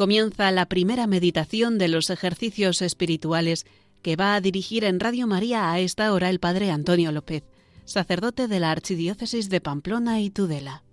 comienza la primera meditación de los ejercicios espirituales que va a dirigir en Radio María a esta hora el Padre Antonio López, sacerdote de la Archidiócesis de Pamplona y Tudela.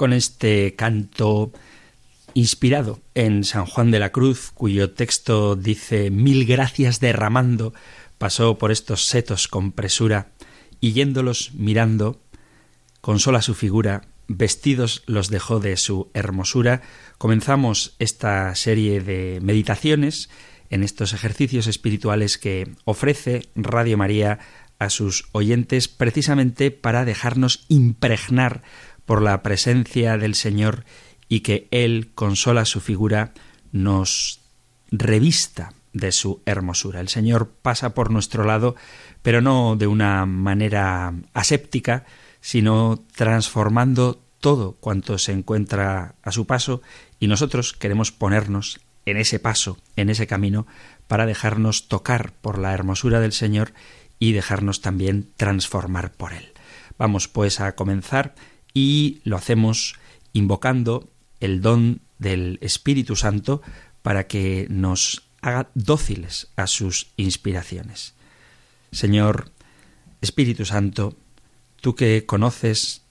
Con este canto inspirado en San Juan de la Cruz, cuyo texto dice Mil gracias derramando, pasó por estos setos con presura, y yéndolos mirando, consola su figura, vestidos los dejó de su hermosura. Comenzamos esta serie de meditaciones en estos ejercicios espirituales que ofrece Radio María a sus oyentes precisamente para dejarnos impregnar por la presencia del Señor y que Él, con sola su figura, nos revista de su hermosura. El Señor pasa por nuestro lado, pero no de una manera aséptica, sino transformando todo cuanto se encuentra a su paso, y nosotros queremos ponernos en ese paso, en ese camino, para dejarnos tocar por la hermosura del Señor y dejarnos también transformar por Él. Vamos pues a comenzar y lo hacemos invocando el don del Espíritu Santo para que nos haga dóciles a sus inspiraciones. Señor Espíritu Santo, tú que conoces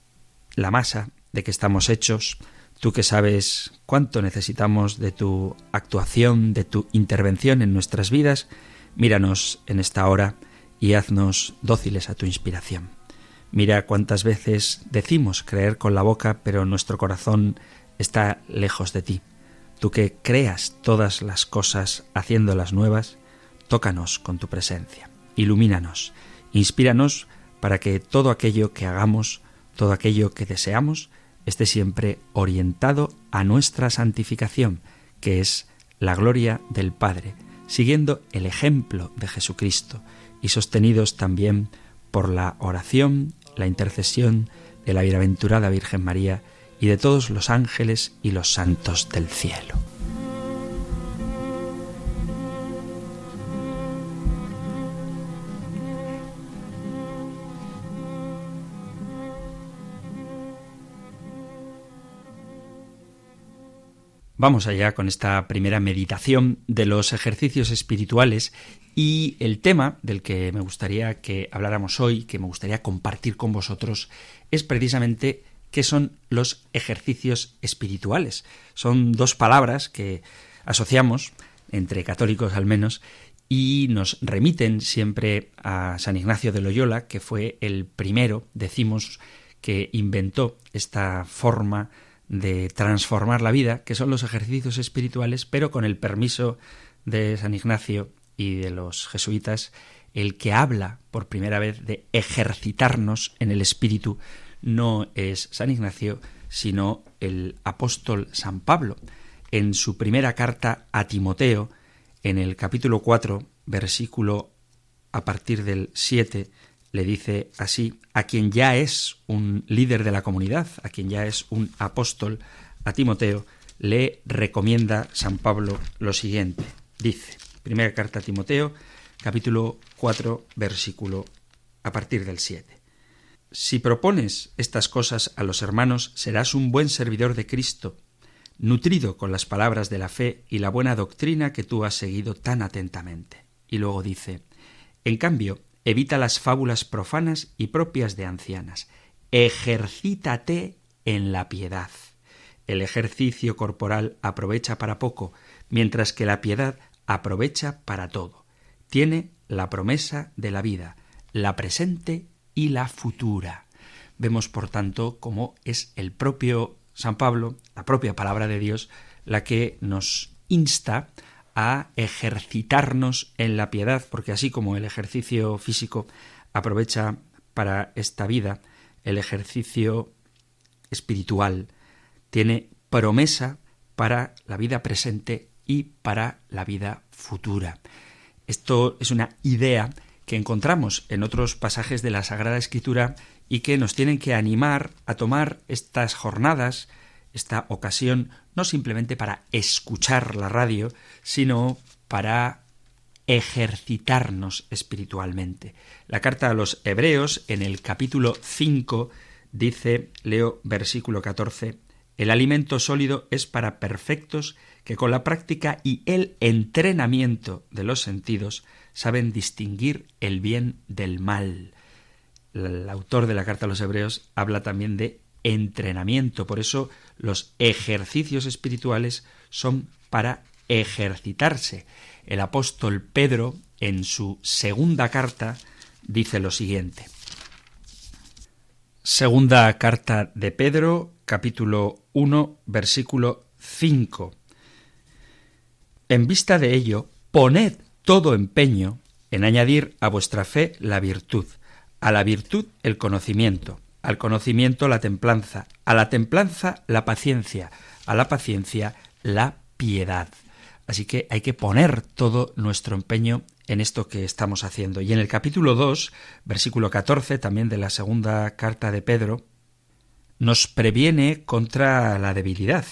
la masa de que estamos hechos, tú que sabes cuánto necesitamos de tu actuación, de tu intervención en nuestras vidas, míranos en esta hora y haznos dóciles a tu inspiración. Mira cuántas veces decimos creer con la boca, pero nuestro corazón está lejos de ti. Tú que creas todas las cosas haciéndolas nuevas, tócanos con tu presencia, ilumínanos, inspíranos para que todo aquello que hagamos, todo aquello que deseamos, esté siempre orientado a nuestra santificación, que es la gloria del Padre, siguiendo el ejemplo de Jesucristo y sostenidos también por la oración la intercesión de la bienaventurada Virgen María y de todos los ángeles y los santos del cielo. Vamos allá con esta primera meditación de los ejercicios espirituales y el tema del que me gustaría que habláramos hoy, que me gustaría compartir con vosotros, es precisamente qué son los ejercicios espirituales. Son dos palabras que asociamos, entre católicos al menos, y nos remiten siempre a San Ignacio de Loyola, que fue el primero, decimos, que inventó esta forma de transformar la vida, que son los ejercicios espirituales, pero con el permiso de San Ignacio y de los jesuitas, el que habla por primera vez de ejercitarnos en el espíritu no es San Ignacio, sino el apóstol San Pablo. En su primera carta a Timoteo, en el capítulo 4, versículo a partir del 7, le dice así, a quien ya es un líder de la comunidad, a quien ya es un apóstol, a Timoteo, le recomienda San Pablo lo siguiente. Dice, Primera carta a Timoteo, capítulo 4, versículo a partir del 7. Si propones estas cosas a los hermanos, serás un buen servidor de Cristo, nutrido con las palabras de la fe y la buena doctrina que tú has seguido tan atentamente. Y luego dice, en cambio, evita las fábulas profanas y propias de ancianas. ejercítate en la piedad. El ejercicio corporal aprovecha para poco, mientras que la piedad aprovecha para todo. Tiene la promesa de la vida, la presente y la futura. Vemos, por tanto, cómo es el propio San Pablo, la propia palabra de Dios, la que nos insta a ejercitarnos en la piedad, porque así como el ejercicio físico aprovecha para esta vida, el ejercicio espiritual tiene promesa para la vida presente y para la vida futura. Esto es una idea que encontramos en otros pasajes de la Sagrada Escritura y que nos tienen que animar a tomar estas jornadas, esta ocasión, no simplemente para escuchar la radio, sino para ejercitarnos espiritualmente. La carta a los Hebreos, en el capítulo 5, dice, leo versículo 14, el alimento sólido es para perfectos que con la práctica y el entrenamiento de los sentidos saben distinguir el bien del mal. El autor de la carta a los Hebreos habla también de entrenamiento, por eso los ejercicios espirituales son para ejercitarse. El apóstol Pedro, en su segunda carta, dice lo siguiente. Segunda carta de Pedro, capítulo 1, versículo 5. En vista de ello, poned todo empeño en añadir a vuestra fe la virtud, a la virtud el conocimiento, al conocimiento la templanza, a la templanza la paciencia, a la paciencia la piedad. Así que hay que poner todo nuestro empeño en esto que estamos haciendo. Y en el capítulo 2, versículo 14, también de la segunda carta de Pedro, nos previene contra la debilidad.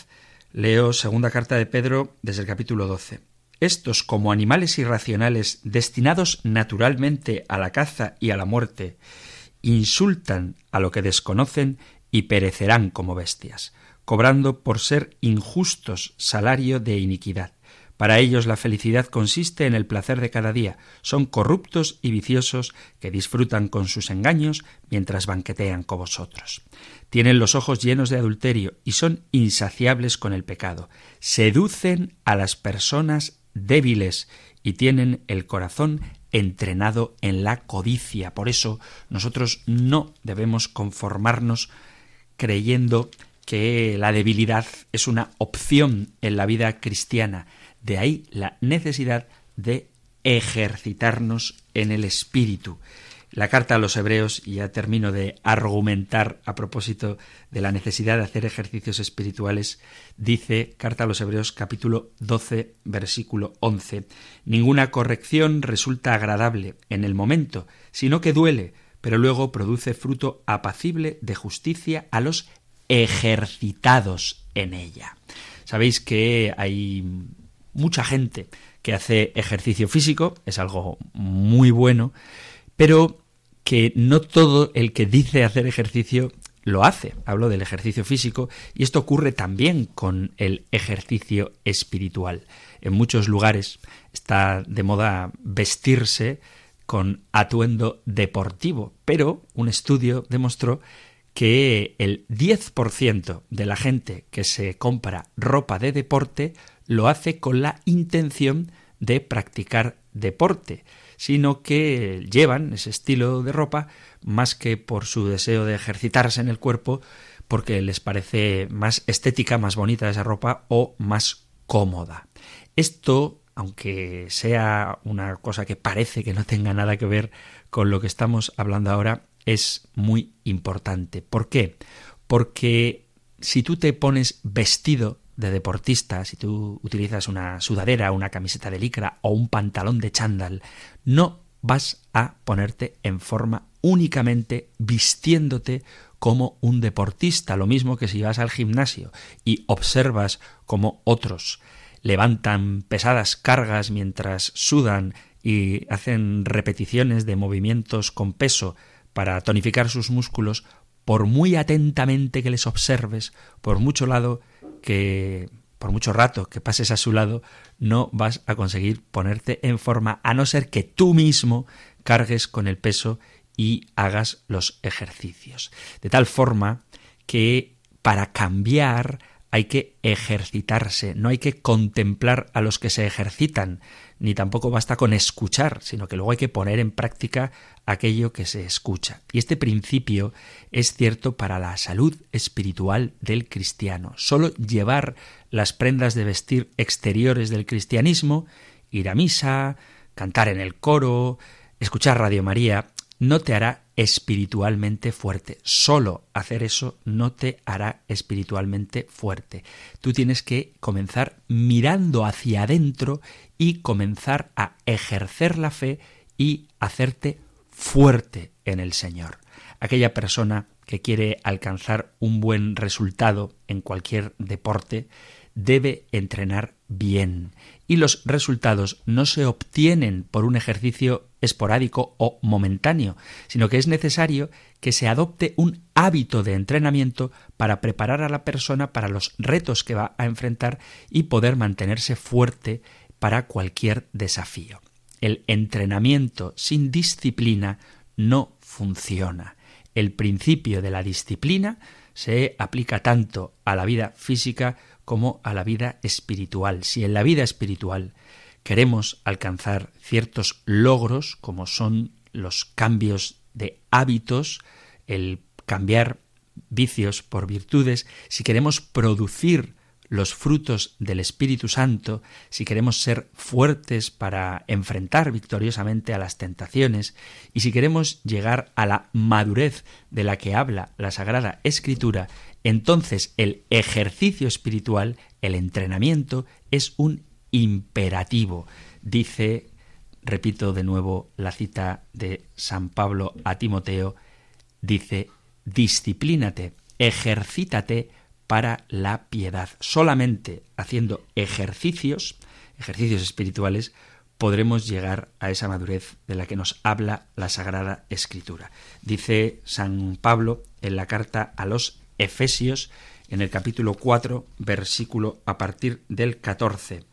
Leo segunda carta de Pedro desde el capítulo 12. Estos, como animales irracionales destinados naturalmente a la caza y a la muerte, insultan a lo que desconocen y perecerán como bestias, cobrando por ser injustos salario de iniquidad. Para ellos la felicidad consiste en el placer de cada día. Son corruptos y viciosos que disfrutan con sus engaños mientras banquetean con vosotros. Tienen los ojos llenos de adulterio y son insaciables con el pecado. Seducen a las personas débiles y tienen el corazón entrenado en la codicia. Por eso nosotros no debemos conformarnos creyendo que la debilidad es una opción en la vida cristiana. De ahí la necesidad de ejercitarnos en el espíritu. La carta a los hebreos, y ya termino de argumentar a propósito de la necesidad de hacer ejercicios espirituales, dice, carta a los hebreos capítulo 12, versículo 11, Ninguna corrección resulta agradable en el momento, sino que duele, pero luego produce fruto apacible de justicia a los ejercitados en ella. Sabéis que hay mucha gente que hace ejercicio físico, es algo muy bueno, pero que no todo el que dice hacer ejercicio lo hace. Hablo del ejercicio físico y esto ocurre también con el ejercicio espiritual. En muchos lugares está de moda vestirse con atuendo deportivo, pero un estudio demostró que el 10% de la gente que se compra ropa de deporte lo hace con la intención de practicar deporte sino que llevan ese estilo de ropa más que por su deseo de ejercitarse en el cuerpo, porque les parece más estética, más bonita esa ropa o más cómoda. Esto, aunque sea una cosa que parece que no tenga nada que ver con lo que estamos hablando ahora, es muy importante. ¿Por qué? Porque si tú te pones vestido de deportista, si tú utilizas una sudadera, una camiseta de licra o un pantalón de chándal, no vas a ponerte en forma únicamente vistiéndote como un deportista, lo mismo que si vas al gimnasio y observas como otros levantan pesadas cargas mientras sudan y hacen repeticiones de movimientos con peso para tonificar sus músculos, por muy atentamente que les observes, por mucho lado que por mucho rato que pases a su lado, no vas a conseguir ponerte en forma, a no ser que tú mismo cargues con el peso y hagas los ejercicios. De tal forma que para cambiar hay que ejercitarse, no hay que contemplar a los que se ejercitan, ni tampoco basta con escuchar, sino que luego hay que poner en práctica aquello que se escucha. Y este principio es cierto para la salud espiritual del cristiano. Solo llevar las prendas de vestir exteriores del cristianismo, ir a misa, cantar en el coro, escuchar Radio María, no te hará espiritualmente fuerte. Solo hacer eso no te hará espiritualmente fuerte. Tú tienes que comenzar mirando hacia adentro y comenzar a ejercer la fe y hacerte fuerte en el Señor. Aquella persona que quiere alcanzar un buen resultado en cualquier deporte debe entrenar bien y los resultados no se obtienen por un ejercicio esporádico o momentáneo, sino que es necesario que se adopte un hábito de entrenamiento para preparar a la persona para los retos que va a enfrentar y poder mantenerse fuerte para cualquier desafío. El entrenamiento sin disciplina no funciona. El principio de la disciplina se aplica tanto a la vida física como a la vida espiritual. Si en la vida espiritual queremos alcanzar ciertos logros, como son los cambios de hábitos, el cambiar vicios por virtudes, si queremos producir los frutos del Espíritu Santo, si queremos ser fuertes para enfrentar victoriosamente a las tentaciones y si queremos llegar a la madurez de la que habla la Sagrada Escritura, entonces el ejercicio espiritual, el entrenamiento, es un imperativo. Dice, repito de nuevo la cita de San Pablo a Timoteo, dice, disciplínate, ejercítate para la piedad. Solamente haciendo ejercicios, ejercicios espirituales, podremos llegar a esa madurez de la que nos habla la Sagrada Escritura. Dice San Pablo en la carta a los Efesios, en el capítulo 4, versículo a partir del 14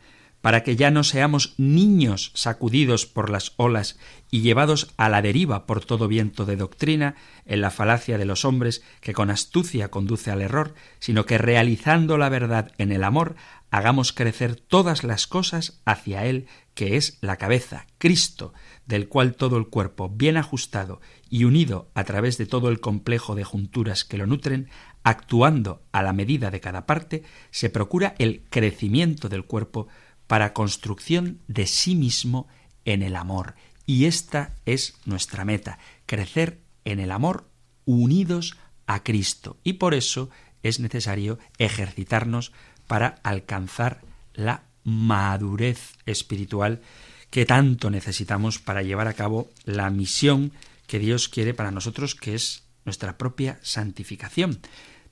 para que ya no seamos niños sacudidos por las olas y llevados a la deriva por todo viento de doctrina, en la falacia de los hombres que con astucia conduce al error, sino que realizando la verdad en el amor, hagamos crecer todas las cosas hacia Él, que es la cabeza, Cristo, del cual todo el cuerpo, bien ajustado y unido a través de todo el complejo de junturas que lo nutren, actuando a la medida de cada parte, se procura el crecimiento del cuerpo para construcción de sí mismo en el amor. Y esta es nuestra meta, crecer en el amor unidos a Cristo. Y por eso es necesario ejercitarnos para alcanzar la madurez espiritual que tanto necesitamos para llevar a cabo la misión que Dios quiere para nosotros, que es nuestra propia santificación.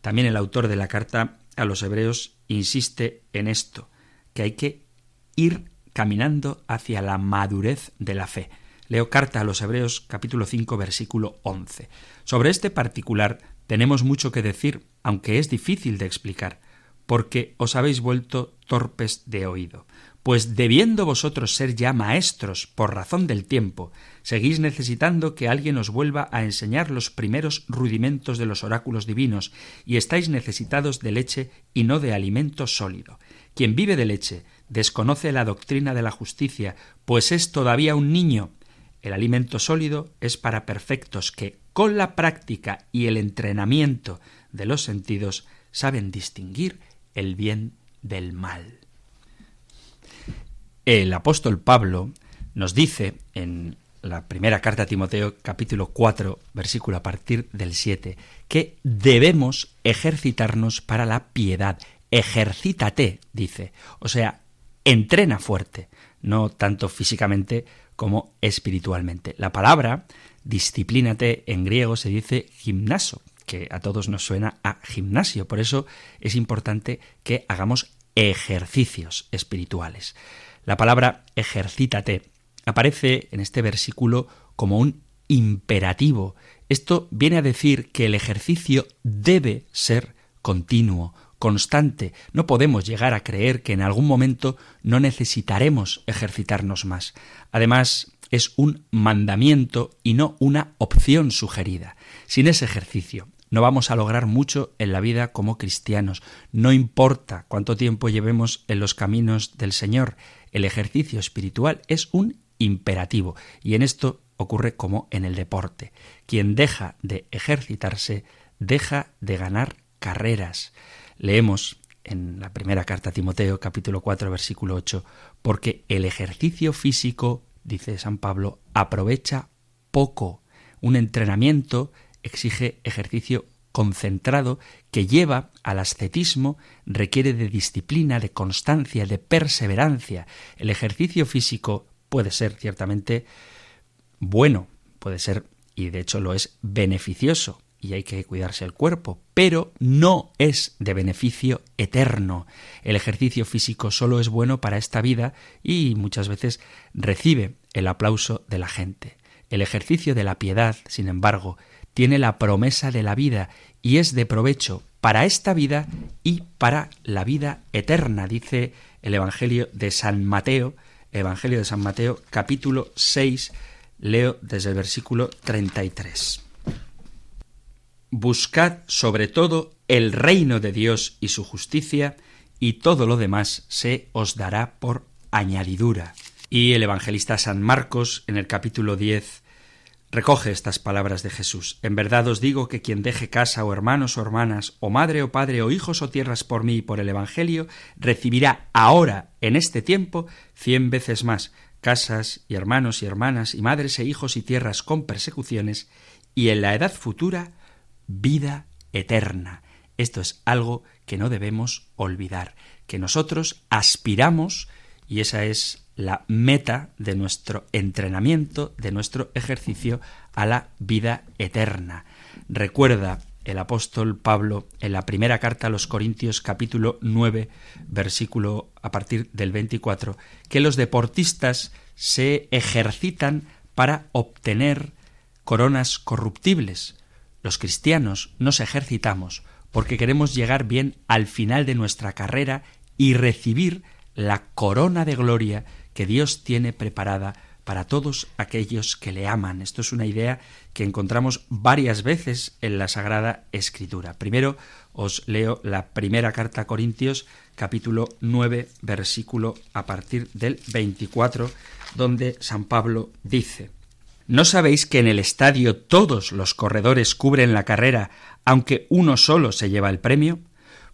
También el autor de la carta a los hebreos insiste en esto, que hay que ir caminando hacia la madurez de la fe. Leo carta a los Hebreos capítulo 5 versículo 11. Sobre este particular tenemos mucho que decir, aunque es difícil de explicar, porque os habéis vuelto torpes de oído. Pues debiendo vosotros ser ya maestros por razón del tiempo, seguís necesitando que alguien os vuelva a enseñar los primeros rudimentos de los oráculos divinos, y estáis necesitados de leche y no de alimento sólido. Quien vive de leche desconoce la doctrina de la justicia, pues es todavía un niño. El alimento sólido es para perfectos que, con la práctica y el entrenamiento de los sentidos, saben distinguir el bien del mal. El apóstol Pablo nos dice en la primera carta a Timoteo capítulo 4 versículo a partir del 7 que debemos ejercitarnos para la piedad. Ejercítate, dice. O sea, entrena fuerte, no tanto físicamente como espiritualmente. La palabra disciplínate en griego se dice gimnaso, que a todos nos suena a gimnasio. Por eso es importante que hagamos ejercicios espirituales. La palabra ejercítate aparece en este versículo como un imperativo. Esto viene a decir que el ejercicio debe ser continuo, constante. No podemos llegar a creer que en algún momento no necesitaremos ejercitarnos más. Además, es un mandamiento y no una opción sugerida. Sin ese ejercicio no vamos a lograr mucho en la vida como cristianos. No importa cuánto tiempo llevemos en los caminos del Señor, el ejercicio espiritual es un imperativo y en esto ocurre como en el deporte. Quien deja de ejercitarse deja de ganar carreras. Leemos en la primera carta a Timoteo capítulo 4 versículo 8, porque el ejercicio físico, dice San Pablo, aprovecha poco. Un entrenamiento exige ejercicio concentrado que lleva al ascetismo, requiere de disciplina, de constancia, de perseverancia. El ejercicio físico puede ser ciertamente bueno, puede ser, y de hecho lo es, beneficioso, y hay que cuidarse el cuerpo, pero no es de beneficio eterno. El ejercicio físico solo es bueno para esta vida y muchas veces recibe el aplauso de la gente. El ejercicio de la piedad, sin embargo, tiene la promesa de la vida y es de provecho para esta vida y para la vida eterna, dice el Evangelio de San Mateo, Evangelio de San Mateo, capítulo 6, leo desde el versículo 33. Buscad sobre todo el reino de Dios y su justicia, y todo lo demás se os dará por añadidura. Y el evangelista San Marcos, en el capítulo 10, recoge estas palabras de Jesús. En verdad os digo que quien deje casa o hermanos o hermanas, o madre o padre, o hijos o tierras por mí y por el Evangelio, recibirá ahora, en este tiempo, cien veces más casas y hermanos y hermanas y madres e hijos y tierras con persecuciones, y en la edad futura vida eterna. Esto es algo que no debemos olvidar, que nosotros aspiramos, y esa es la meta de nuestro entrenamiento, de nuestro ejercicio a la vida eterna. Recuerda el apóstol Pablo en la primera carta a los Corintios capítulo 9 versículo a partir del 24 que los deportistas se ejercitan para obtener coronas corruptibles, los cristianos nos ejercitamos porque queremos llegar bien al final de nuestra carrera y recibir la corona de gloria que Dios tiene preparada para todos aquellos que le aman. Esto es una idea que encontramos varias veces en la Sagrada Escritura. Primero os leo la primera carta a Corintios, capítulo 9, versículo a partir del 24, donde San Pablo dice, ¿No sabéis que en el estadio todos los corredores cubren la carrera, aunque uno solo se lleva el premio?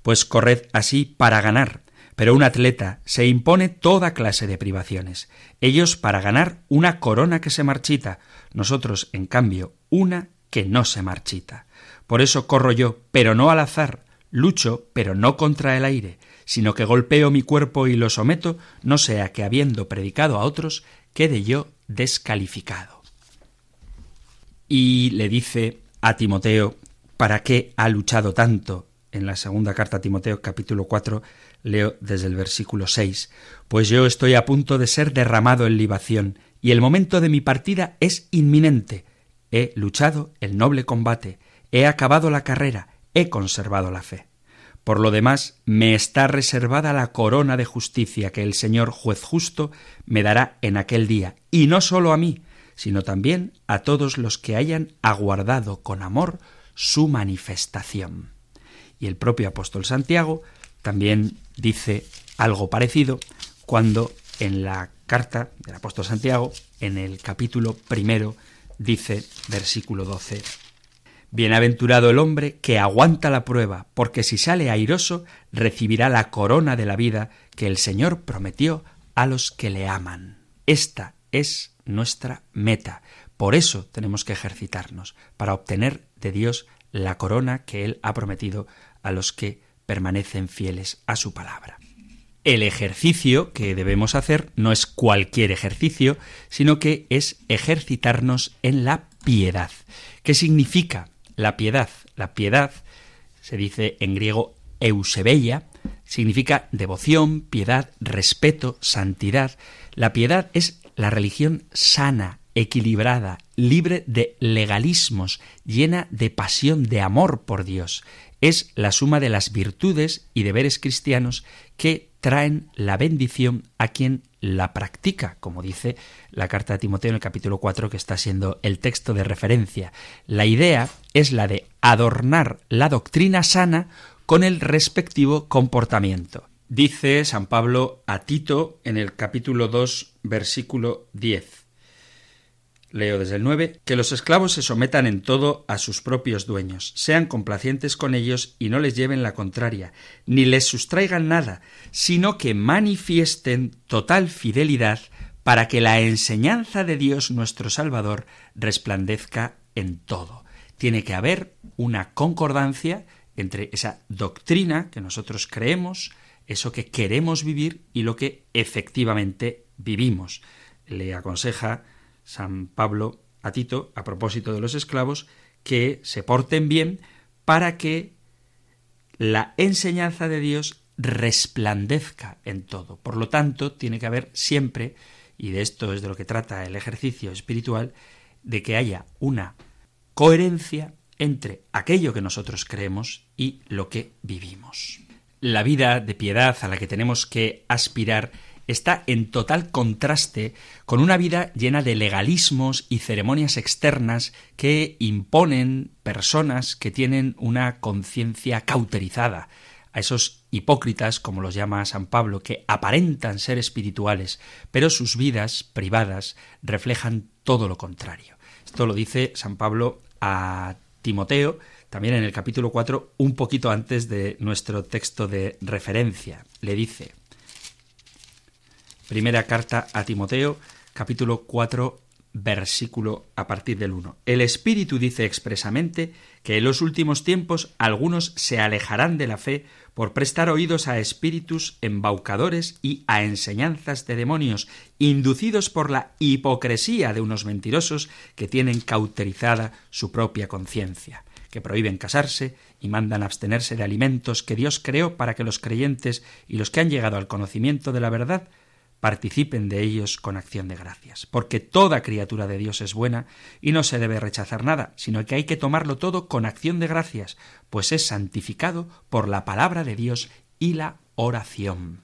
Pues corred así para ganar. Pero un atleta se impone toda clase de privaciones. Ellos para ganar una corona que se marchita, nosotros, en cambio, una que no se marchita. Por eso corro yo, pero no al azar, lucho, pero no contra el aire, sino que golpeo mi cuerpo y lo someto, no sea que habiendo predicado a otros, quede yo descalificado y le dice a Timoteo para qué ha luchado tanto. En la segunda carta a Timoteo capítulo 4 leo desde el versículo 6, pues yo estoy a punto de ser derramado en libación, y el momento de mi partida es inminente. He luchado el noble combate, he acabado la carrera, he conservado la fe. Por lo demás, me está reservada la corona de justicia que el Señor juez justo me dará en aquel día, y no sólo a mí, sino también a todos los que hayan aguardado con amor su manifestación. Y el propio apóstol Santiago también dice algo parecido cuando en la carta del apóstol Santiago, en el capítulo primero, dice, versículo 12, Bienaventurado el hombre que aguanta la prueba, porque si sale airoso, recibirá la corona de la vida que el Señor prometió a los que le aman. Esta es nuestra meta. Por eso tenemos que ejercitarnos, para obtener de Dios la corona que Él ha prometido a los que permanecen fieles a su palabra. El ejercicio que debemos hacer no es cualquier ejercicio, sino que es ejercitarnos en la piedad. ¿Qué significa la piedad? La piedad se dice en griego eusebeia, significa devoción, piedad, respeto, santidad. La piedad es la religión sana, equilibrada, libre de legalismos, llena de pasión, de amor por Dios. Es la suma de las virtudes y deberes cristianos que traen la bendición a quien la practica, como dice la carta de Timoteo en el capítulo 4 que está siendo el texto de referencia. La idea es la de adornar la doctrina sana con el respectivo comportamiento. Dice San Pablo a Tito en el capítulo 2, versículo 10. Leo desde el 9, que los esclavos se sometan en todo a sus propios dueños, sean complacientes con ellos y no les lleven la contraria, ni les sustraigan nada, sino que manifiesten total fidelidad para que la enseñanza de Dios nuestro Salvador resplandezca en todo. Tiene que haber una concordancia entre esa doctrina que nosotros creemos, eso que queremos vivir y lo que efectivamente vivimos. Le aconseja San Pablo a Tito, a propósito de los esclavos, que se porten bien para que la enseñanza de Dios resplandezca en todo. Por lo tanto, tiene que haber siempre, y de esto es de lo que trata el ejercicio espiritual, de que haya una coherencia entre aquello que nosotros creemos y lo que vivimos. La vida de piedad a la que tenemos que aspirar está en total contraste con una vida llena de legalismos y ceremonias externas que imponen personas que tienen una conciencia cauterizada, a esos hipócritas, como los llama San Pablo, que aparentan ser espirituales, pero sus vidas privadas reflejan todo lo contrario. Esto lo dice San Pablo a Timoteo, también en el capítulo 4, un poquito antes de nuestro texto de referencia. Le dice, Primera carta a Timoteo, capítulo 4, versículo a partir del 1. El Espíritu dice expresamente que en los últimos tiempos algunos se alejarán de la fe por prestar oídos a espíritus embaucadores y a enseñanzas de demonios, inducidos por la hipocresía de unos mentirosos que tienen cauterizada su propia conciencia, que prohíben casarse y mandan abstenerse de alimentos que Dios creó para que los creyentes y los que han llegado al conocimiento de la verdad participen de ellos con acción de gracias, porque toda criatura de Dios es buena y no se debe rechazar nada, sino que hay que tomarlo todo con acción de gracias, pues es santificado por la palabra de Dios y la oración.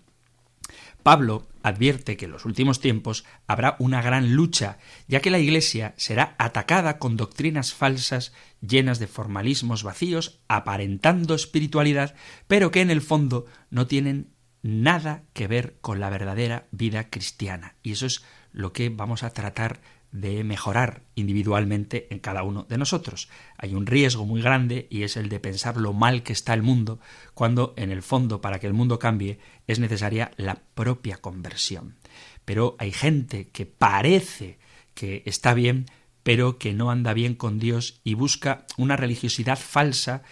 Pablo advierte que en los últimos tiempos habrá una gran lucha, ya que la Iglesia será atacada con doctrinas falsas llenas de formalismos vacíos, aparentando espiritualidad, pero que en el fondo no tienen nada que ver con la verdadera vida cristiana. Y eso es lo que vamos a tratar de mejorar individualmente en cada uno de nosotros. Hay un riesgo muy grande y es el de pensar lo mal que está el mundo, cuando en el fondo para que el mundo cambie es necesaria la propia conversión. Pero hay gente que parece que está bien, pero que no anda bien con Dios y busca una religiosidad falsa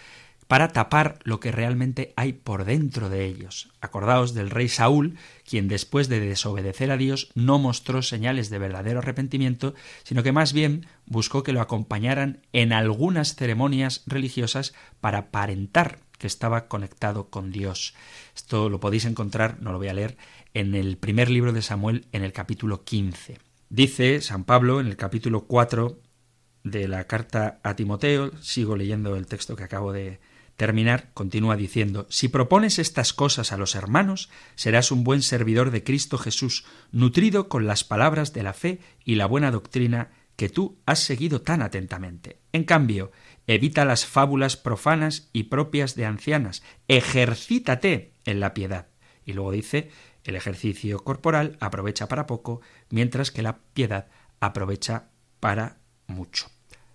para tapar lo que realmente hay por dentro de ellos. Acordaos del rey Saúl, quien después de desobedecer a Dios no mostró señales de verdadero arrepentimiento, sino que más bien buscó que lo acompañaran en algunas ceremonias religiosas para aparentar que estaba conectado con Dios. Esto lo podéis encontrar, no lo voy a leer, en el primer libro de Samuel, en el capítulo 15. Dice San Pablo en el capítulo 4 de la carta a Timoteo, sigo leyendo el texto que acabo de, terminar, continúa diciendo, si propones estas cosas a los hermanos, serás un buen servidor de Cristo Jesús, nutrido con las palabras de la fe y la buena doctrina que tú has seguido tan atentamente. En cambio, evita las fábulas profanas y propias de ancianas, ejercítate en la piedad. Y luego dice, el ejercicio corporal aprovecha para poco, mientras que la piedad aprovecha para mucho.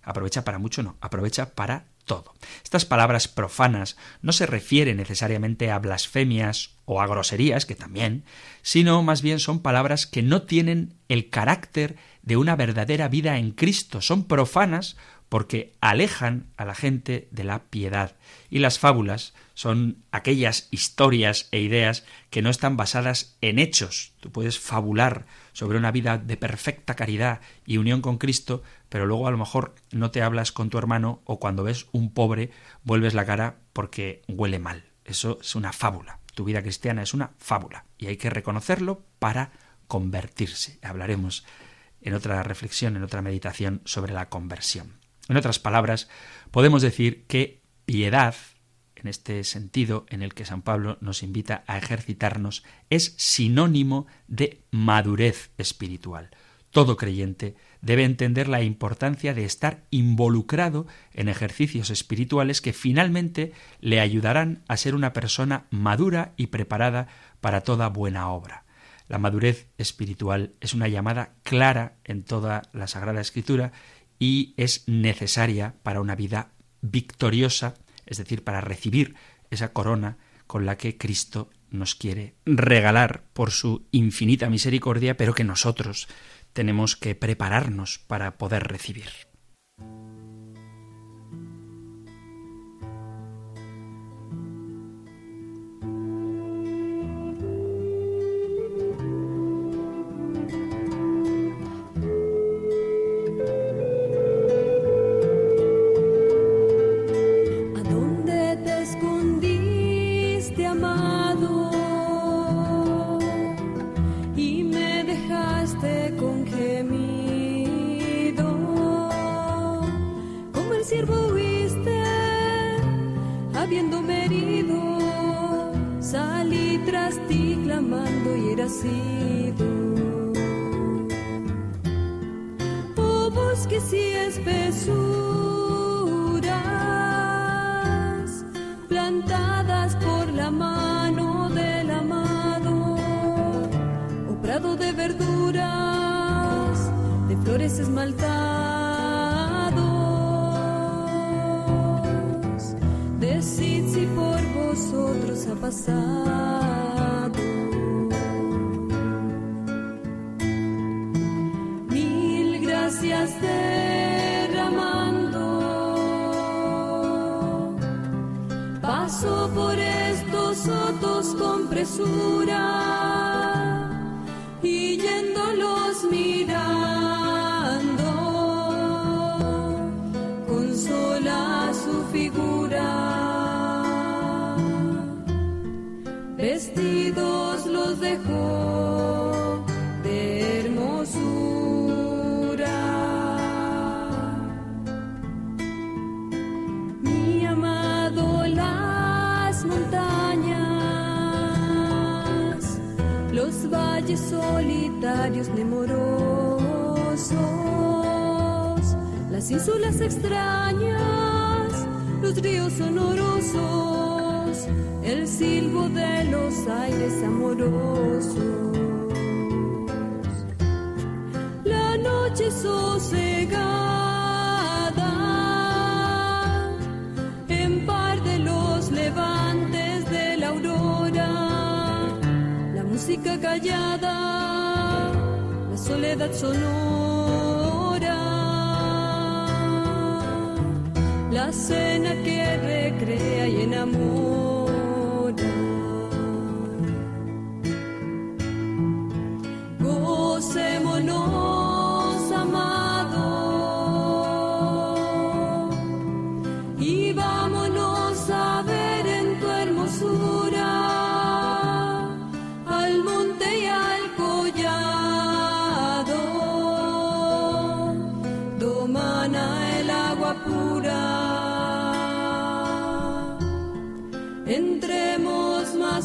Aprovecha para mucho, no, aprovecha para todo. Estas palabras profanas no se refieren necesariamente a blasfemias o a groserías, que también, sino más bien son palabras que no tienen el carácter de una verdadera vida en Cristo, son profanas porque alejan a la gente de la piedad. Y las fábulas son aquellas historias e ideas que no están basadas en hechos. Tú puedes fabular sobre una vida de perfecta caridad y unión con Cristo, pero luego a lo mejor no te hablas con tu hermano o cuando ves un pobre vuelves la cara porque huele mal. Eso es una fábula. Tu vida cristiana es una fábula y hay que reconocerlo para convertirse. Hablaremos en otra reflexión, en otra meditación sobre la conversión. En otras palabras, podemos decir que piedad en este sentido en el que San Pablo nos invita a ejercitarnos, es sinónimo de madurez espiritual. Todo creyente debe entender la importancia de estar involucrado en ejercicios espirituales que finalmente le ayudarán a ser una persona madura y preparada para toda buena obra. La madurez espiritual es una llamada clara en toda la Sagrada Escritura y es necesaria para una vida victoriosa, es decir, para recibir esa corona con la que Cristo nos quiere regalar por su infinita misericordia, pero que nosotros tenemos que prepararnos para poder recibir. gracias derramando. Paso por estos sotos con presura y yéndolos mirando, consola su figura. Solitarios nemorosos, las ínsulas extrañas, los ríos sonorosos, el silbo de los aires amorosos. La noche sosegada callada, la soledad sonora, la cena que recrea y enamora.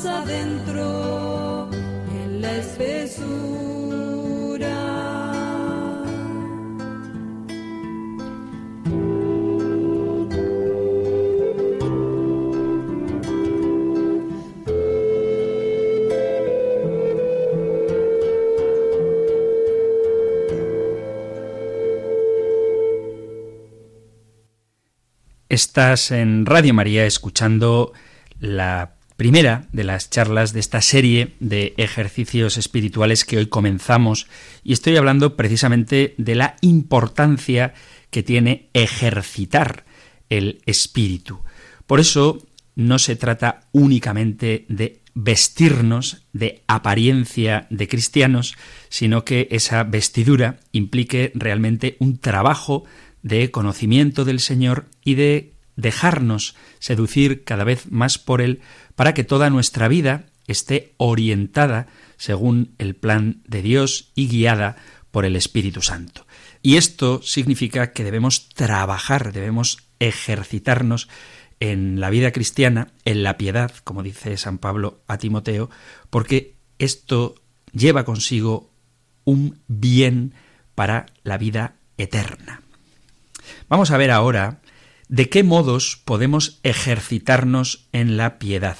Adentro en la espesura. Estás en Radio María escuchando la primera de las charlas de esta serie de ejercicios espirituales que hoy comenzamos y estoy hablando precisamente de la importancia que tiene ejercitar el espíritu. Por eso no se trata únicamente de vestirnos de apariencia de cristianos, sino que esa vestidura implique realmente un trabajo de conocimiento del Señor y de dejarnos seducir cada vez más por Él para que toda nuestra vida esté orientada según el plan de Dios y guiada por el Espíritu Santo. Y esto significa que debemos trabajar, debemos ejercitarnos en la vida cristiana, en la piedad, como dice San Pablo a Timoteo, porque esto lleva consigo un bien para la vida eterna. Vamos a ver ahora de qué modos podemos ejercitarnos en la piedad,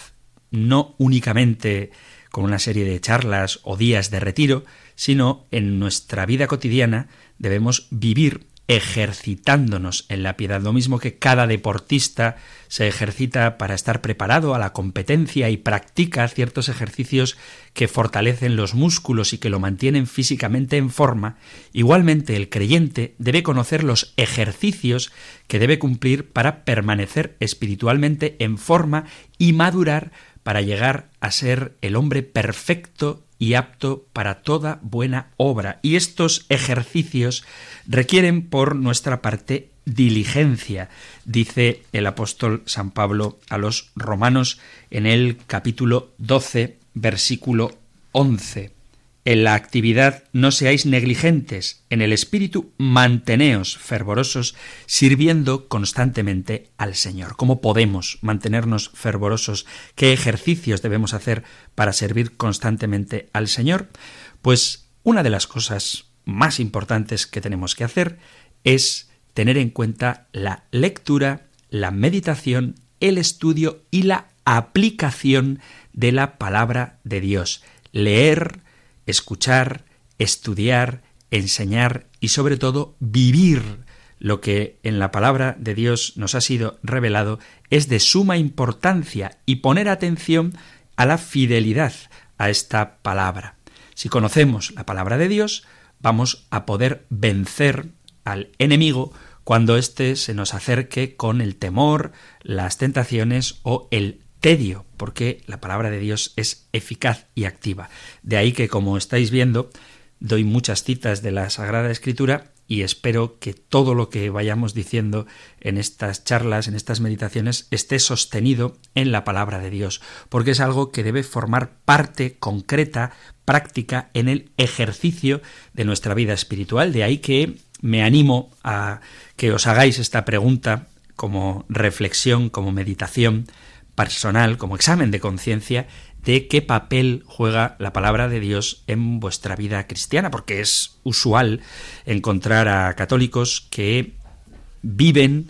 no únicamente con una serie de charlas o días de retiro, sino en nuestra vida cotidiana debemos vivir ejercitándonos en la piedad, lo mismo que cada deportista se ejercita para estar preparado a la competencia y practica ciertos ejercicios que fortalecen los músculos y que lo mantienen físicamente en forma, igualmente el creyente debe conocer los ejercicios que debe cumplir para permanecer espiritualmente en forma y madurar para llegar a ser el hombre perfecto y apto para toda buena obra. Y estos ejercicios requieren por nuestra parte diligencia, dice el apóstol San Pablo a los romanos en el capítulo 12, versículo 11. En la actividad no seáis negligentes, en el espíritu manteneos fervorosos, sirviendo constantemente al Señor. ¿Cómo podemos mantenernos fervorosos? ¿Qué ejercicios debemos hacer para servir constantemente al Señor? Pues una de las cosas más importantes que tenemos que hacer es tener en cuenta la lectura, la meditación, el estudio y la aplicación de la palabra de Dios. Leer, escuchar, estudiar, enseñar y sobre todo vivir lo que en la palabra de Dios nos ha sido revelado es de suma importancia y poner atención a la fidelidad a esta palabra. Si conocemos la palabra de Dios, vamos a poder vencer al enemigo cuando éste se nos acerque con el temor, las tentaciones o el tedio, porque la palabra de Dios es eficaz y activa. De ahí que, como estáis viendo, doy muchas citas de la Sagrada Escritura y espero que todo lo que vayamos diciendo en estas charlas, en estas meditaciones, esté sostenido en la palabra de Dios, porque es algo que debe formar parte concreta, práctica, en el ejercicio de nuestra vida espiritual. De ahí que me animo a que os hagáis esta pregunta como reflexión, como meditación, personal, como examen de conciencia, de qué papel juega la palabra de Dios en vuestra vida cristiana, porque es usual encontrar a católicos que viven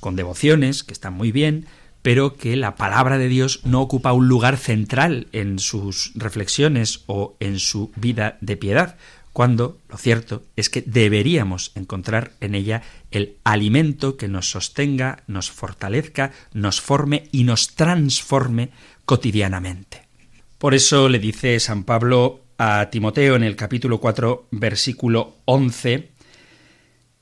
con devociones, que están muy bien, pero que la palabra de Dios no ocupa un lugar central en sus reflexiones o en su vida de piedad, cuando lo cierto es que deberíamos encontrar en ella el alimento que nos sostenga, nos fortalezca, nos forme y nos transforme cotidianamente. Por eso le dice San Pablo a Timoteo en el capítulo 4, versículo 11,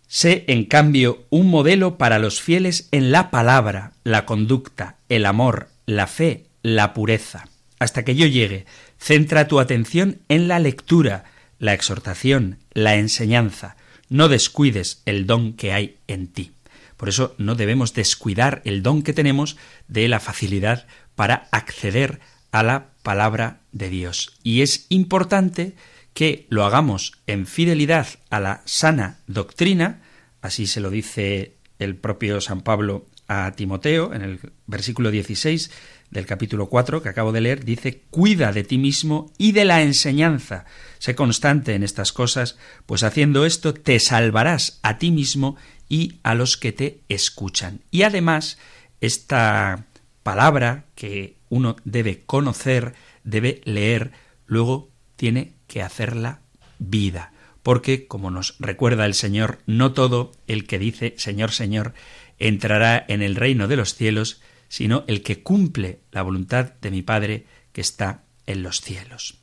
Sé, en cambio, un modelo para los fieles en la palabra, la conducta, el amor, la fe, la pureza. Hasta que yo llegue, centra tu atención en la lectura, la exhortación, la enseñanza. No descuides el don que hay en ti. Por eso no debemos descuidar el don que tenemos de la facilidad para acceder a la palabra de Dios. Y es importante que lo hagamos en fidelidad a la sana doctrina, así se lo dice el propio San Pablo a Timoteo en el versículo 16 del capítulo 4 que acabo de leer, dice, cuida de ti mismo y de la enseñanza. Sé constante en estas cosas, pues haciendo esto te salvarás a ti mismo y a los que te escuchan. Y además, esta palabra que uno debe conocer, debe leer, luego tiene que hacerla vida. Porque, como nos recuerda el Señor, no todo el que dice Señor, Señor, entrará en el reino de los cielos, sino el que cumple la voluntad de mi Padre que está en los cielos.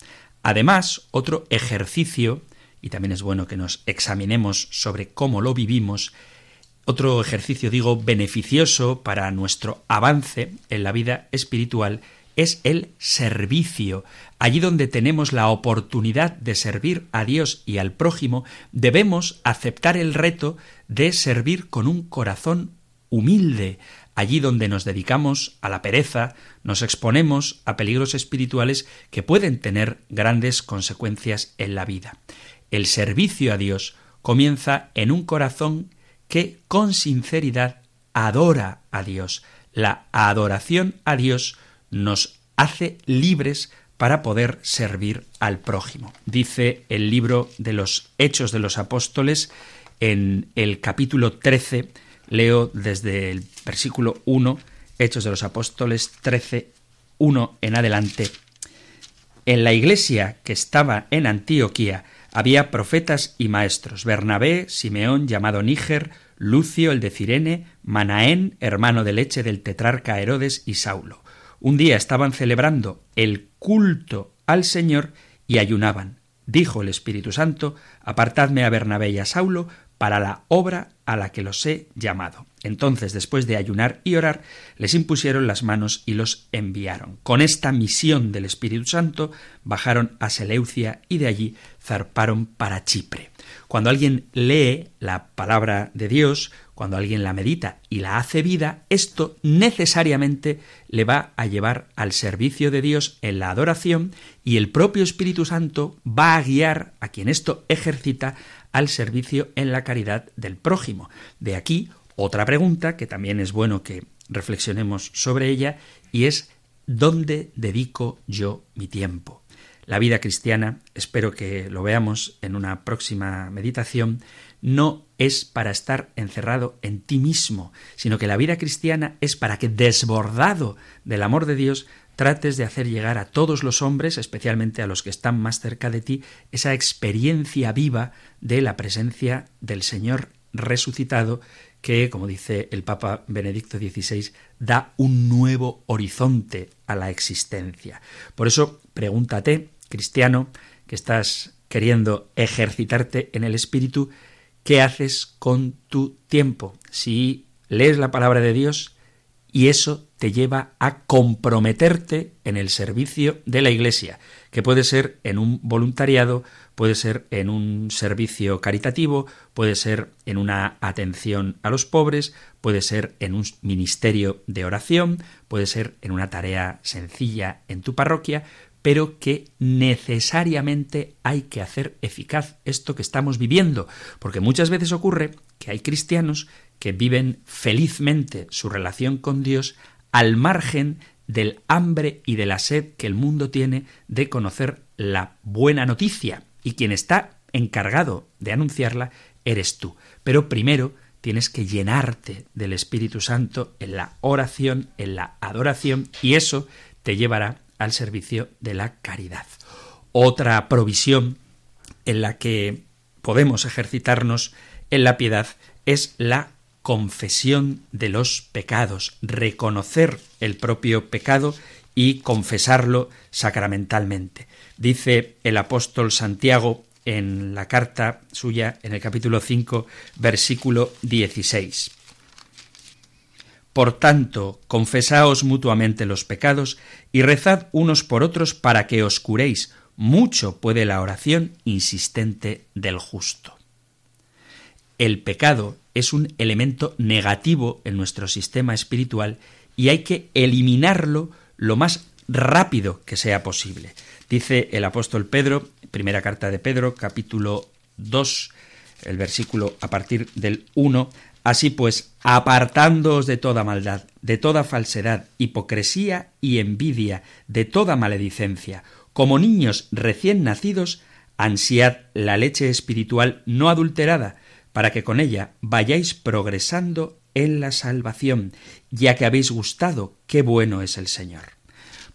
Además, otro ejercicio, y también es bueno que nos examinemos sobre cómo lo vivimos, otro ejercicio, digo, beneficioso para nuestro avance en la vida espiritual es el servicio. Allí donde tenemos la oportunidad de servir a Dios y al prójimo, debemos aceptar el reto de servir con un corazón humilde, Allí donde nos dedicamos a la pereza, nos exponemos a peligros espirituales que pueden tener grandes consecuencias en la vida. El servicio a Dios comienza en un corazón que con sinceridad adora a Dios, La adoración a Dios nos hace libres para poder servir al prójimo. Dice el libro de los Hechos de los Apóstoles en el capítulo 13, leo desde el versículo 1, Hechos de los Apóstoles 13, 1 en adelante. En la iglesia que estaba en Antioquía había profetas y maestros, Bernabé, Simeón llamado Níger, Lucio el de Cirene, Manaén, hermano de leche del tetrarca Herodes y Saulo. Un día estaban celebrando el culto al Señor y ayunaban. Dijo el Espíritu Santo, apartadme a Bernabé y a Saulo para la obra a la que los he llamado. Entonces, después de ayunar y orar, les impusieron las manos y los enviaron. Con esta misión del Espíritu Santo bajaron a Seleucia y de allí zarparon para Chipre. Cuando alguien lee la palabra de Dios, cuando alguien la medita y la hace vida, esto necesariamente le va a llevar al servicio de Dios en la adoración y el propio Espíritu Santo va a guiar a quien esto ejercita al servicio en la caridad del prójimo. De aquí otra pregunta que también es bueno que reflexionemos sobre ella y es ¿dónde dedico yo mi tiempo? La vida cristiana, espero que lo veamos en una próxima meditación, no es para estar encerrado en ti mismo, sino que la vida cristiana es para que, desbordado del amor de Dios, trates de hacer llegar a todos los hombres, especialmente a los que están más cerca de ti, esa experiencia viva de la presencia del Señor resucitado que, como dice el Papa Benedicto XVI, da un nuevo horizonte a la existencia. Por eso, pregúntate, cristiano, que estás queriendo ejercitarte en el Espíritu, ¿qué haces con tu tiempo? Si lees la palabra de Dios y eso te lleva a comprometerte en el servicio de la Iglesia, que puede ser en un voluntariado, puede ser en un servicio caritativo, puede ser en una atención a los pobres, puede ser en un ministerio de oración, puede ser en una tarea sencilla en tu parroquia, pero que necesariamente hay que hacer eficaz esto que estamos viviendo, porque muchas veces ocurre que hay cristianos que viven felizmente su relación con Dios al margen del hambre y de la sed que el mundo tiene de conocer la buena noticia, y quien está encargado de anunciarla eres tú. Pero primero tienes que llenarte del Espíritu Santo en la oración, en la adoración, y eso te llevará al servicio de la caridad. Otra provisión en la que podemos ejercitarnos en la piedad es la confesión de los pecados, reconocer el propio pecado y confesarlo sacramentalmente. Dice el apóstol Santiago en la carta suya en el capítulo 5, versículo 16. Por tanto, confesaos mutuamente los pecados y rezad unos por otros para que os curéis. Mucho puede la oración insistente del justo. El pecado es un elemento negativo en nuestro sistema espiritual y hay que eliminarlo lo más rápido que sea posible. Dice el apóstol Pedro, primera carta de Pedro, capítulo 2, el versículo a partir del 1, Así pues, apartándoos de toda maldad, de toda falsedad, hipocresía y envidia, de toda maledicencia, como niños recién nacidos, ansiad la leche espiritual no adulterada, para que con ella vayáis progresando en la salvación, ya que habéis gustado qué bueno es el Señor.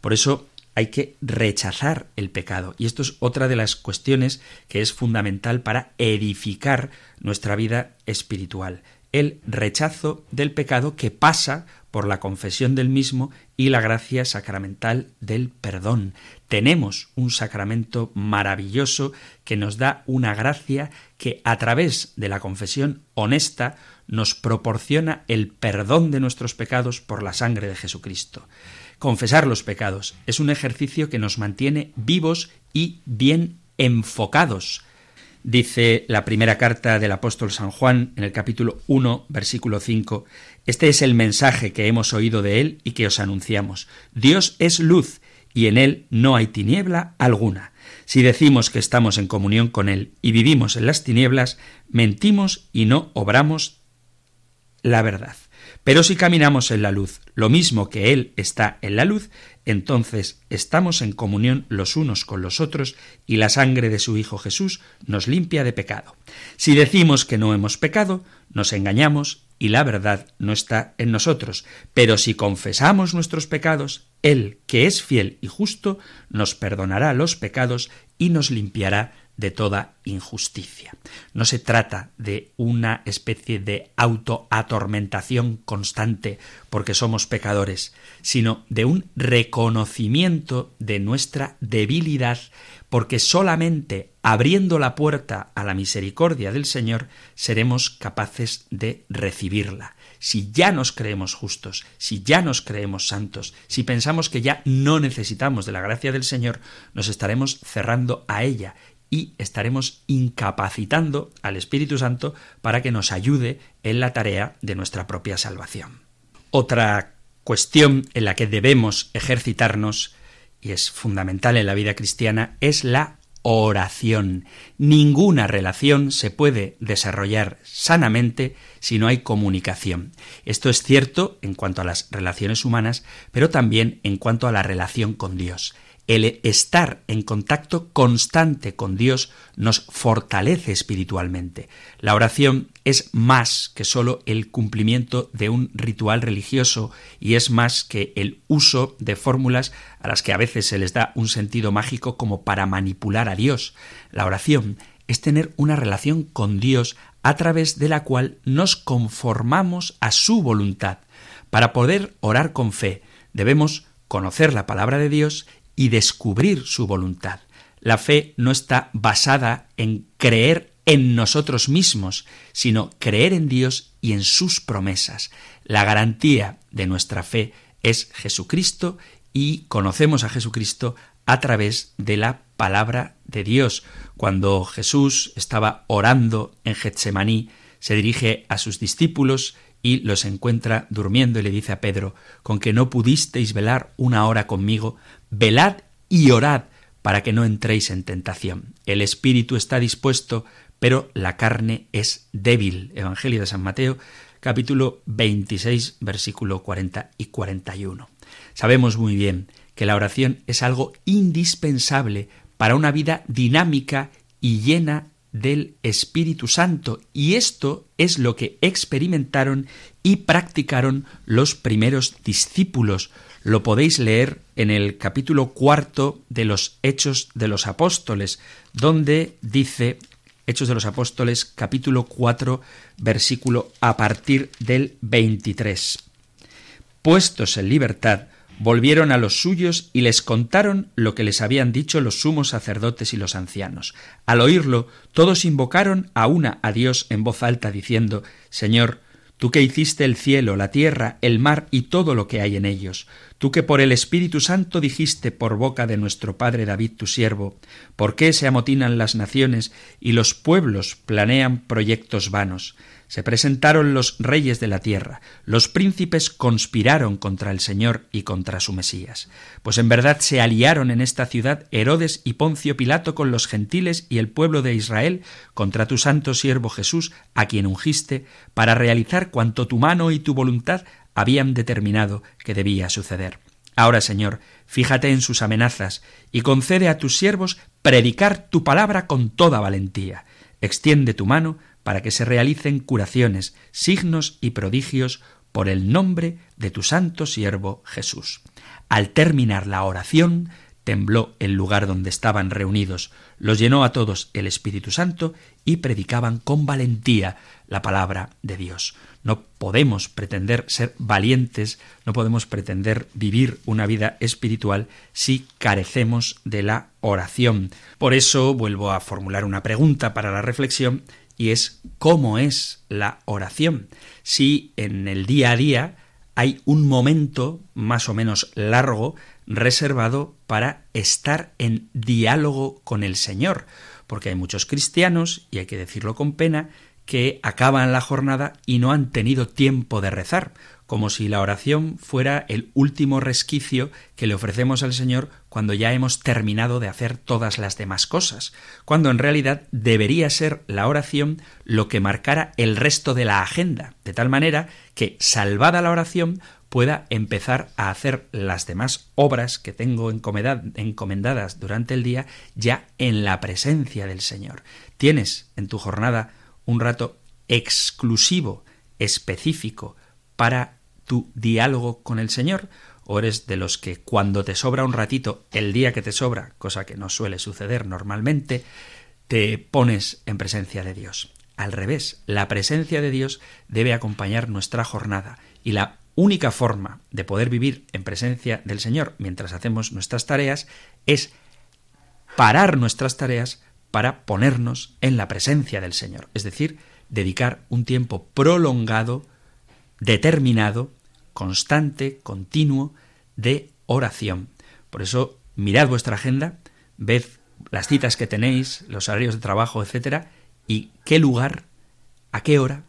Por eso hay que rechazar el pecado. Y esto es otra de las cuestiones que es fundamental para edificar nuestra vida espiritual. El rechazo del pecado que pasa por la confesión del mismo y la gracia sacramental del perdón. Tenemos un sacramento maravilloso que nos da una gracia que a través de la confesión honesta nos proporciona el perdón de nuestros pecados por la sangre de Jesucristo. Confesar los pecados es un ejercicio que nos mantiene vivos y bien enfocados. Dice la primera carta del apóstol San Juan en el capítulo 1, versículo 5, Este es el mensaje que hemos oído de él y que os anunciamos. Dios es luz y en él no hay tiniebla alguna. Si decimos que estamos en comunión con él y vivimos en las tinieblas, mentimos y no obramos la verdad. Pero si caminamos en la luz, lo mismo que Él está en la luz, entonces estamos en comunión los unos con los otros y la sangre de su Hijo Jesús nos limpia de pecado. Si decimos que no hemos pecado, nos engañamos y la verdad no está en nosotros. Pero si confesamos nuestros pecados, Él, que es fiel y justo, nos perdonará los pecados y nos limpiará de toda injusticia. No se trata de una especie de autoatormentación constante porque somos pecadores, sino de un reconocimiento de nuestra debilidad porque solamente abriendo la puerta a la misericordia del Señor seremos capaces de recibirla. Si ya nos creemos justos, si ya nos creemos santos, si pensamos que ya no necesitamos de la gracia del Señor, nos estaremos cerrando a ella y estaremos incapacitando al Espíritu Santo para que nos ayude en la tarea de nuestra propia salvación. Otra cuestión en la que debemos ejercitarnos, y es fundamental en la vida cristiana, es la oración. Ninguna relación se puede desarrollar sanamente si no hay comunicación. Esto es cierto en cuanto a las relaciones humanas, pero también en cuanto a la relación con Dios. El estar en contacto constante con Dios nos fortalece espiritualmente. La oración es más que sólo el cumplimiento de un ritual religioso y es más que el uso de fórmulas a las que a veces se les da un sentido mágico como para manipular a Dios. La oración es tener una relación con Dios a través de la cual nos conformamos a su voluntad. Para poder orar con fe debemos conocer la palabra de Dios y descubrir su voluntad. La fe no está basada en creer en nosotros mismos, sino creer en Dios y en sus promesas. La garantía de nuestra fe es Jesucristo y conocemos a Jesucristo a través de la palabra de Dios. Cuando Jesús estaba orando en Getsemaní, se dirige a sus discípulos y los encuentra durmiendo y le dice a Pedro, con que no pudisteis velar una hora conmigo, velad y orad para que no entréis en tentación. El espíritu está dispuesto, pero la carne es débil. Evangelio de San Mateo, capítulo 26, versículo 40 y 41. Sabemos muy bien que la oración es algo indispensable para una vida dinámica y llena del Espíritu Santo, y esto es lo que experimentaron y practicaron los primeros discípulos, lo podéis leer en el capítulo cuarto de los Hechos de los Apóstoles, donde dice Hechos de los Apóstoles, capítulo 4, versículo a partir del 23. Puestos en libertad, volvieron a los suyos y les contaron lo que les habían dicho los sumos sacerdotes y los ancianos. Al oírlo, todos invocaron a una a Dios en voz alta, diciendo Señor, tú que hiciste el cielo, la tierra, el mar y todo lo que hay en ellos, tú que por el Espíritu Santo dijiste por boca de nuestro Padre David tu siervo, ¿por qué se amotinan las naciones y los pueblos planean proyectos vanos? Se presentaron los reyes de la tierra, los príncipes conspiraron contra el Señor y contra su Mesías. Pues en verdad se aliaron en esta ciudad Herodes y Poncio Pilato con los gentiles y el pueblo de Israel contra tu santo siervo Jesús, a quien ungiste, para realizar cuanto tu mano y tu voluntad habían determinado que debía suceder. Ahora, Señor, fíjate en sus amenazas y concede a tus siervos predicar tu palabra con toda valentía. Extiende tu mano para que se realicen curaciones, signos y prodigios por el nombre de tu santo siervo Jesús. Al terminar la oración, tembló el lugar donde estaban reunidos, los llenó a todos el Espíritu Santo y predicaban con valentía la palabra de Dios. No podemos pretender ser valientes, no podemos pretender vivir una vida espiritual si carecemos de la oración. Por eso vuelvo a formular una pregunta para la reflexión y es cómo es la oración. Si en el día a día hay un momento más o menos largo reservado para estar en diálogo con el Señor, porque hay muchos cristianos, y hay que decirlo con pena, que acaban la jornada y no han tenido tiempo de rezar, como si la oración fuera el último resquicio que le ofrecemos al Señor cuando ya hemos terminado de hacer todas las demás cosas, cuando en realidad debería ser la oración lo que marcara el resto de la agenda, de tal manera que, salvada la oración, pueda empezar a hacer las demás obras que tengo encomendadas durante el día ya en la presencia del Señor. Tienes en tu jornada un rato exclusivo, específico, para tu diálogo con el Señor? ¿O eres de los que cuando te sobra un ratito, el día que te sobra, cosa que no suele suceder normalmente, te pones en presencia de Dios? Al revés, la presencia de Dios debe acompañar nuestra jornada y la única forma de poder vivir en presencia del Señor mientras hacemos nuestras tareas es parar nuestras tareas para ponernos en la presencia del Señor, es decir, dedicar un tiempo prolongado determinado, constante, continuo, de oración. Por eso, mirad vuestra agenda, ved las citas que tenéis, los horarios de trabajo, etcétera, y qué lugar, a qué hora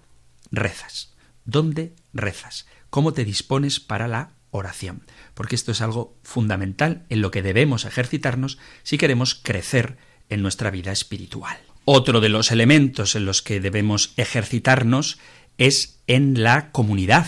rezas, dónde rezas, cómo te dispones para la oración, porque esto es algo fundamental en lo que debemos ejercitarnos si queremos crecer en nuestra vida espiritual. Otro de los elementos en los que debemos ejercitarnos es en la comunidad.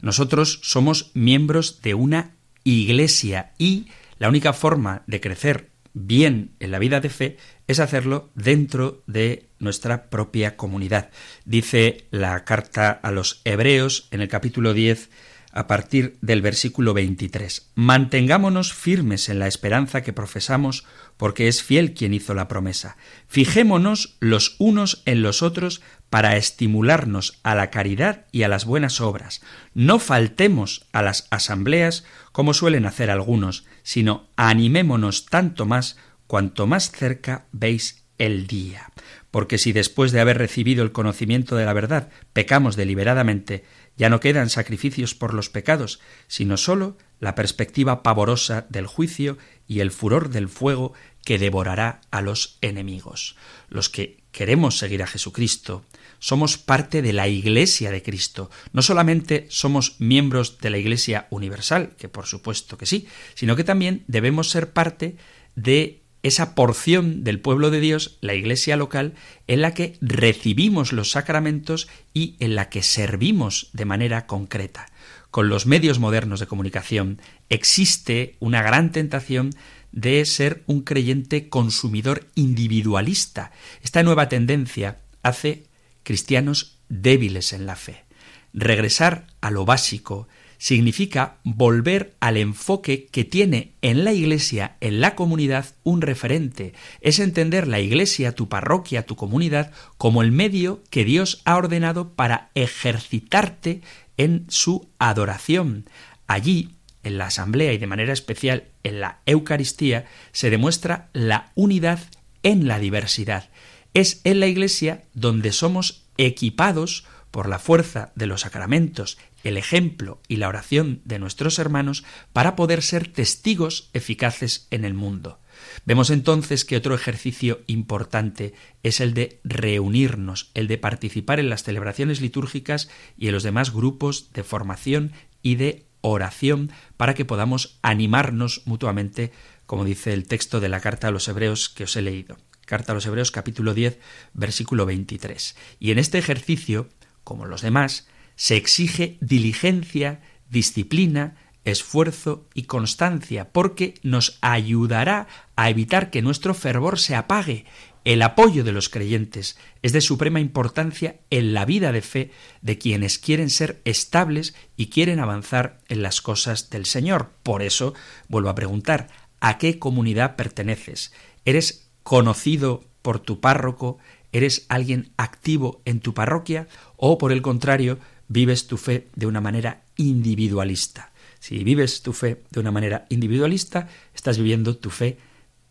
Nosotros somos miembros de una iglesia y la única forma de crecer bien en la vida de fe es hacerlo dentro de nuestra propia comunidad. Dice la carta a los Hebreos en el capítulo 10 a partir del versículo 23. Mantengámonos firmes en la esperanza que profesamos, porque es fiel quien hizo la promesa. Fijémonos los unos en los otros para estimularnos a la caridad y a las buenas obras. No faltemos a las asambleas como suelen hacer algunos, sino animémonos tanto más cuanto más cerca veis el día. Porque si después de haber recibido el conocimiento de la verdad pecamos deliberadamente, ya no quedan sacrificios por los pecados, sino sólo la perspectiva pavorosa del juicio y el furor del fuego que devorará a los enemigos. Los que queremos seguir a Jesucristo somos parte de la Iglesia de Cristo. No solamente somos miembros de la Iglesia universal, que por supuesto que sí, sino que también debemos ser parte de esa porción del pueblo de Dios, la iglesia local, en la que recibimos los sacramentos y en la que servimos de manera concreta. Con los medios modernos de comunicación existe una gran tentación de ser un creyente consumidor individualista. Esta nueva tendencia hace cristianos débiles en la fe. Regresar a lo básico, significa volver al enfoque que tiene en la Iglesia, en la comunidad, un referente. Es entender la Iglesia, tu parroquia, tu comunidad, como el medio que Dios ha ordenado para ejercitarte en su adoración. Allí, en la asamblea y de manera especial en la Eucaristía, se demuestra la unidad en la diversidad. Es en la Iglesia donde somos equipados por la fuerza de los sacramentos el ejemplo y la oración de nuestros hermanos para poder ser testigos eficaces en el mundo. Vemos entonces que otro ejercicio importante es el de reunirnos, el de participar en las celebraciones litúrgicas y en los demás grupos de formación y de oración para que podamos animarnos mutuamente, como dice el texto de la carta a los Hebreos que os he leído. Carta a los Hebreos capítulo 10 versículo 23. Y en este ejercicio, como los demás, se exige diligencia, disciplina, esfuerzo y constancia, porque nos ayudará a evitar que nuestro fervor se apague. El apoyo de los creyentes es de suprema importancia en la vida de fe de quienes quieren ser estables y quieren avanzar en las cosas del Señor. Por eso, vuelvo a preguntar, ¿a qué comunidad perteneces? ¿Eres conocido por tu párroco? ¿Eres alguien activo en tu parroquia? ¿O por el contrario, vives tu fe de una manera individualista. Si vives tu fe de una manera individualista, estás viviendo tu fe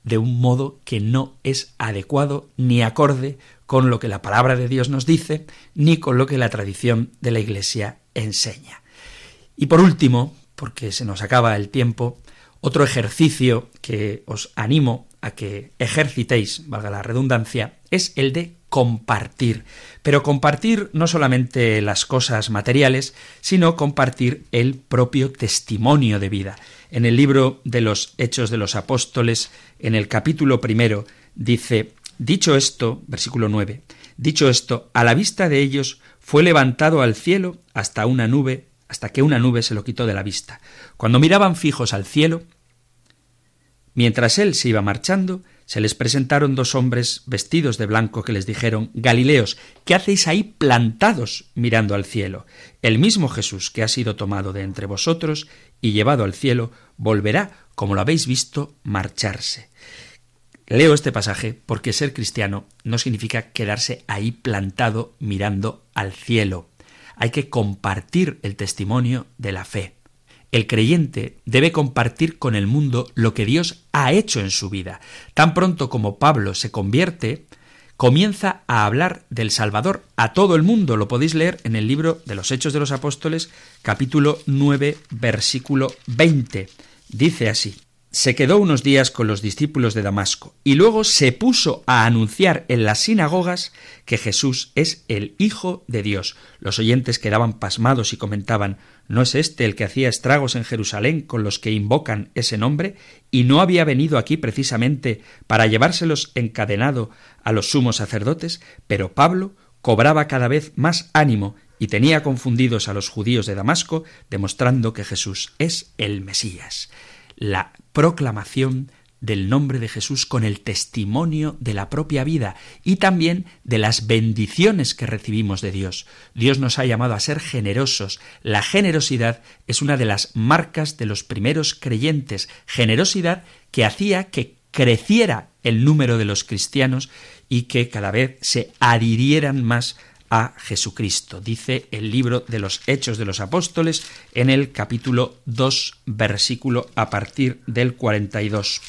de un modo que no es adecuado ni acorde con lo que la palabra de Dios nos dice, ni con lo que la tradición de la Iglesia enseña. Y por último, porque se nos acaba el tiempo, otro ejercicio que os animo a que ejercitéis, valga la redundancia, es el de compartir. Pero compartir no solamente las cosas materiales, sino compartir el propio testimonio de vida. En el libro de los Hechos de los Apóstoles, en el capítulo primero, dice, dicho esto, versículo 9, dicho esto, a la vista de ellos fue levantado al cielo hasta una nube, hasta que una nube se lo quitó de la vista. Cuando miraban fijos al cielo, mientras él se iba marchando, se les presentaron dos hombres vestidos de blanco que les dijeron Galileos, ¿qué hacéis ahí plantados mirando al cielo? El mismo Jesús que ha sido tomado de entre vosotros y llevado al cielo, volverá, como lo habéis visto, marcharse. Leo este pasaje porque ser cristiano no significa quedarse ahí plantado mirando al cielo. Hay que compartir el testimonio de la fe. El creyente debe compartir con el mundo lo que Dios ha hecho en su vida. Tan pronto como Pablo se convierte, comienza a hablar del Salvador a todo el mundo. Lo podéis leer en el libro de los Hechos de los Apóstoles, capítulo 9, versículo 20. Dice así se quedó unos días con los discípulos de Damasco y luego se puso a anunciar en las sinagogas que Jesús es el Hijo de Dios. Los oyentes quedaban pasmados y comentaban ¿No es este el que hacía estragos en Jerusalén con los que invocan ese nombre? ¿Y no había venido aquí precisamente para llevárselos encadenado a los sumos sacerdotes? Pero Pablo cobraba cada vez más ánimo y tenía confundidos a los judíos de Damasco, demostrando que Jesús es el Mesías la proclamación del nombre de Jesús con el testimonio de la propia vida y también de las bendiciones que recibimos de Dios. Dios nos ha llamado a ser generosos. La generosidad es una de las marcas de los primeros creyentes, generosidad que hacía que creciera el número de los cristianos y que cada vez se adhirieran más a Jesucristo. Dice el libro de los Hechos de los Apóstoles en el capítulo 2, versículo a partir del 42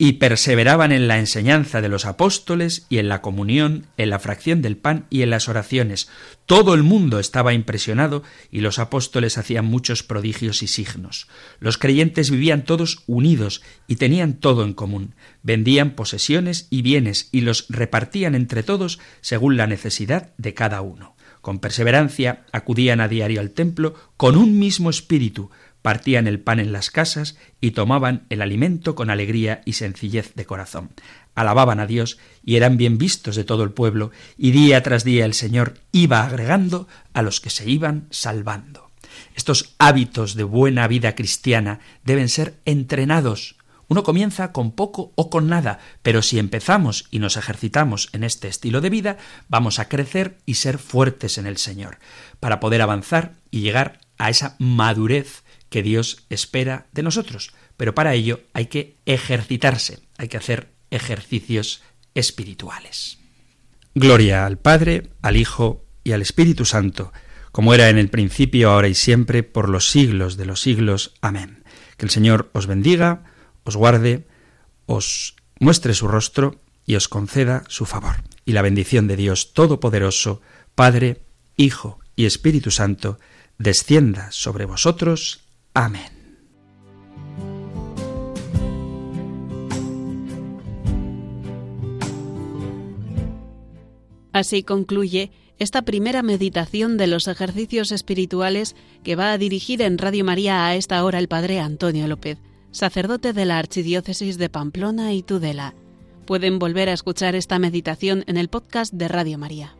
y perseveraban en la enseñanza de los apóstoles y en la comunión, en la fracción del pan y en las oraciones. Todo el mundo estaba impresionado y los apóstoles hacían muchos prodigios y signos. Los creyentes vivían todos unidos y tenían todo en común. Vendían posesiones y bienes y los repartían entre todos según la necesidad de cada uno. Con perseverancia acudían a diario al templo con un mismo espíritu, partían el pan en las casas y tomaban el alimento con alegría y sencillez de corazón. Alababan a Dios y eran bien vistos de todo el pueblo, y día tras día el Señor iba agregando a los que se iban salvando. Estos hábitos de buena vida cristiana deben ser entrenados. Uno comienza con poco o con nada, pero si empezamos y nos ejercitamos en este estilo de vida, vamos a crecer y ser fuertes en el Señor, para poder avanzar y llegar a esa madurez que Dios espera de nosotros. Pero para ello hay que ejercitarse, hay que hacer ejercicios espirituales. Gloria al Padre, al Hijo y al Espíritu Santo, como era en el principio, ahora y siempre, por los siglos de los siglos. Amén. Que el Señor os bendiga, os guarde, os muestre su rostro y os conceda su favor. Y la bendición de Dios Todopoderoso, Padre, Hijo y Espíritu Santo, descienda sobre vosotros Amén. Así concluye esta primera meditación de los ejercicios espirituales que va a dirigir en Radio María a esta hora el Padre Antonio López, sacerdote de la Archidiócesis de Pamplona y Tudela. Pueden volver a escuchar esta meditación en el podcast de Radio María.